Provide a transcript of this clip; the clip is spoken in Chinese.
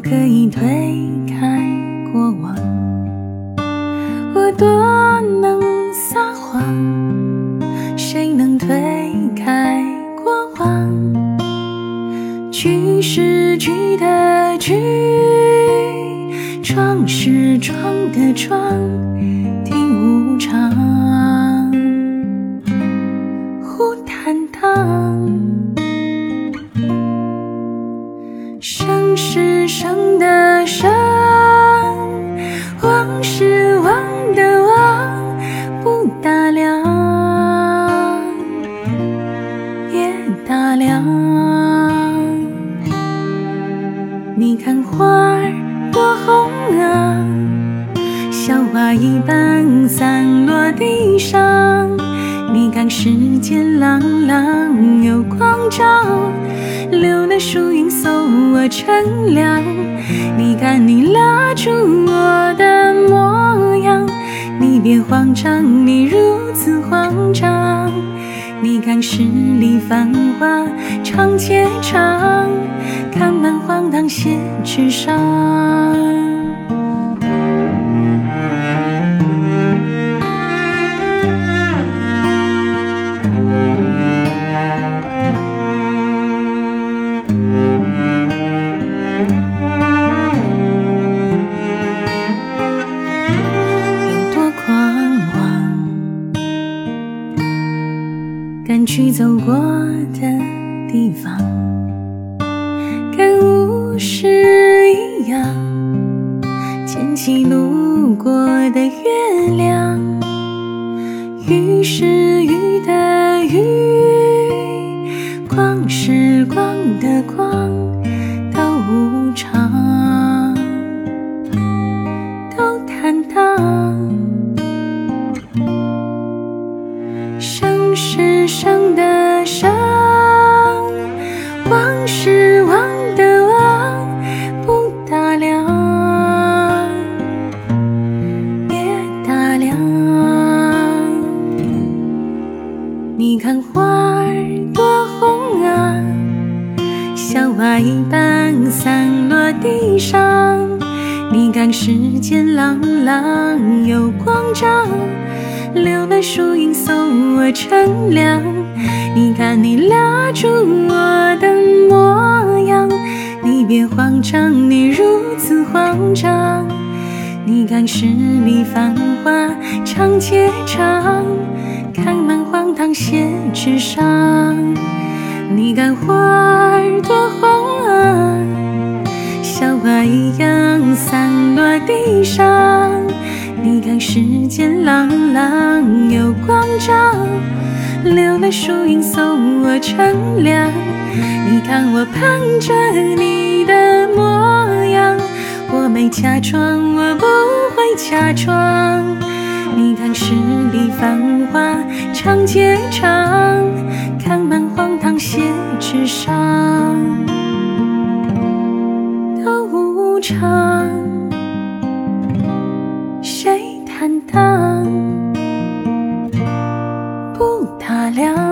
可以推开过往？我多能撒谎，谁能推开过往？句是句的句，装是装的装，听无常，忽坦荡。生的生，忘是忘的忘，不打量，也打量。你看花儿多红啊，小花一般散落地上。你看世间朗朗有光照，留了树荫送我乘凉。你看你拉住我的模样，你别慌张，你如此慌张。你看十里繁华长街长，看满荒唐写纸上。去走过的地方，跟无事一样，捡起路过的月亮。于是一般散落地上。你看世间朗朗有光照，留了树荫送我乘凉。你看你拉住我的模样，你别慌张，你如此慌张。你看十里繁华长且长，看满荒唐写纸上。你看花像花一样散落地上。你看世间朗朗有光照，留了树荫送我乘凉。你看我盼着你的模样，我没假装，我不会假装。你看十里繁华长街长，看满荒唐写纸上，唱。谁坦荡，不打量？